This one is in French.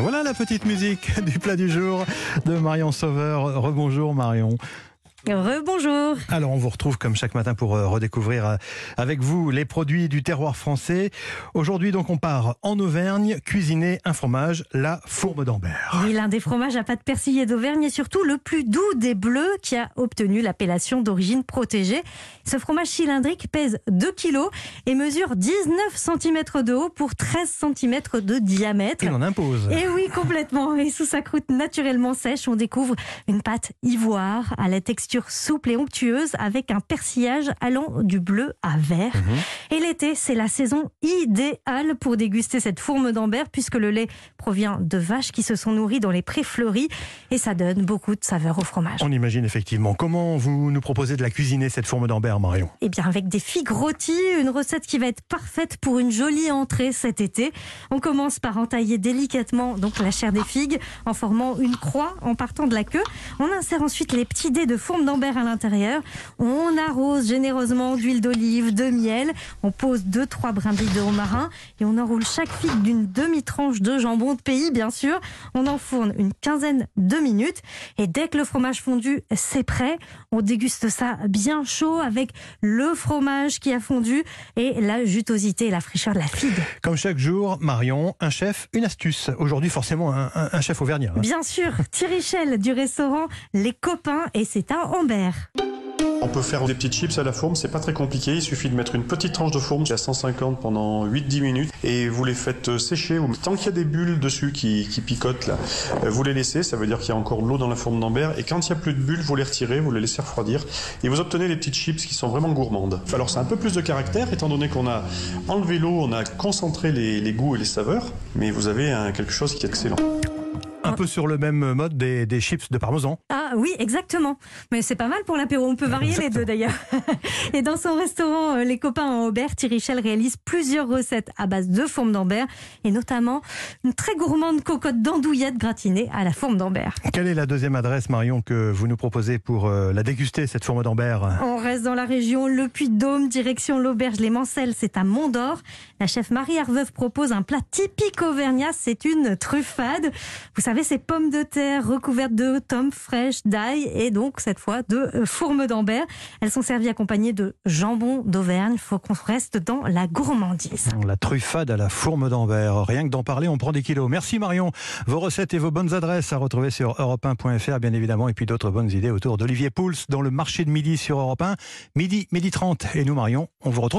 Voilà la petite musique du plat du jour de Marion Sauveur. Rebonjour Marion. Rebonjour. Alors on vous retrouve comme chaque matin pour euh, redécouvrir euh, avec vous les produits du terroir français. Aujourd'hui donc on part en Auvergne cuisiner un fromage, la fourme d'Ambert. Oui, l'un des fromages à pâte persillée d'Auvergne et surtout le plus doux des bleus qui a obtenu l'appellation d'origine protégée. Ce fromage cylindrique pèse 2 kg et mesure 19 cm de haut pour 13 cm de diamètre. Il en impose. Et oui, complètement. Et sous sa croûte naturellement sèche, on découvre une pâte ivoire à la texture souple et onctueuse avec un persillage allant du bleu à vert. Et l'été, c'est la saison idéale pour déguster cette fourme d'Ambert puisque le lait provient de vaches qui se sont nourries dans les prés fleuris et ça donne beaucoup de saveur au fromage. On imagine effectivement. Comment vous nous proposez de la cuisiner cette fourme d'Ambert Marion Eh bien, avec des figues rôties, une recette qui va être parfaite pour une jolie entrée cet été. On commence par entailler délicatement donc la chair des figues en formant une croix en partant de la queue. On insère ensuite les petits dés de fourme d'Ambert à l'intérieur. On arrose généreusement d'huile d'olive, de miel. On pose deux trois brindilles de romarin et on enroule chaque figue d'une demi-tranche de jambon de pays, bien sûr. On enfourne une quinzaine de minutes et dès que le fromage fondu, c'est prêt. On déguste ça bien chaud avec le fromage qui a fondu et la jutosité et la fraîcheur de la figue. Comme chaque jour, Marion, un chef, une astuce. Aujourd'hui forcément un, un- un chef auvergnat. hein. Bien sûr, Thierry du restaurant Les Copains et c'est à On peut faire des petites chips à la fourme, c'est pas très compliqué. Il suffit de mettre une petite tranche de fourme à 150 pendant 8-10 minutes et vous les faites sécher. Tant qu'il y a des bulles dessus qui, qui picotent, vous les laissez. Ça veut dire qu'il y a encore de l'eau dans la fourme d'Ambert. Et quand il n'y a plus de bulles, vous les retirez, vous les laissez refroidir et vous obtenez les petites chips qui sont vraiment gourmandes. Alors, c'est un peu plus de caractère étant donné qu'on a enlevé l'eau, on a concentré les, goûts et les saveurs, mais vous avez quelque chose qui est excellent. Un peu sur le même mode des, des chips de parmesan. Ah oui, exactement. Mais c'est pas mal pour l'apéro. On peut varier les deux d'ailleurs. Et dans son restaurant euh, Les Copains en Aubert, Thierry Chel réalise plusieurs recettes à base de fourme d'Ambert et notamment une très gourmande cocotte d'andouillette gratinée à la fourme d'Ambert. Quelle est la deuxième adresse Marion que vous nous proposez pour euh, la déguster cette fourme d'Ambert? On reste dans la région Le Puy-de-Dôme, direction l'auberge Les Mancelles, c'est à Mont-d'Or. La chef Marie Arveuve propose un plat typique auvergnat, c'est une truffade. Vous savez, ces pommes de terre recouvertes de tomes fraîches, d'ail et donc cette fois de euh, fourme d'Ambert. Elles sont servies accompagnées de jambon d'Auvergne. Il faut qu'on reste dans la gourmandise. La truffade à la fourme d'Ambert. Rien que d'en parler, on prend des kilos. Merci Marion. Vos recettes et vos bonnes adresses à retrouver sur europe1.fr, bien évidemment, et puis d'autres bonnes idées autour d'Olivier Pouls dans le marché de midi sur Europe 1. Midi, midi 30. Et nous, Marion, on vous retrouve.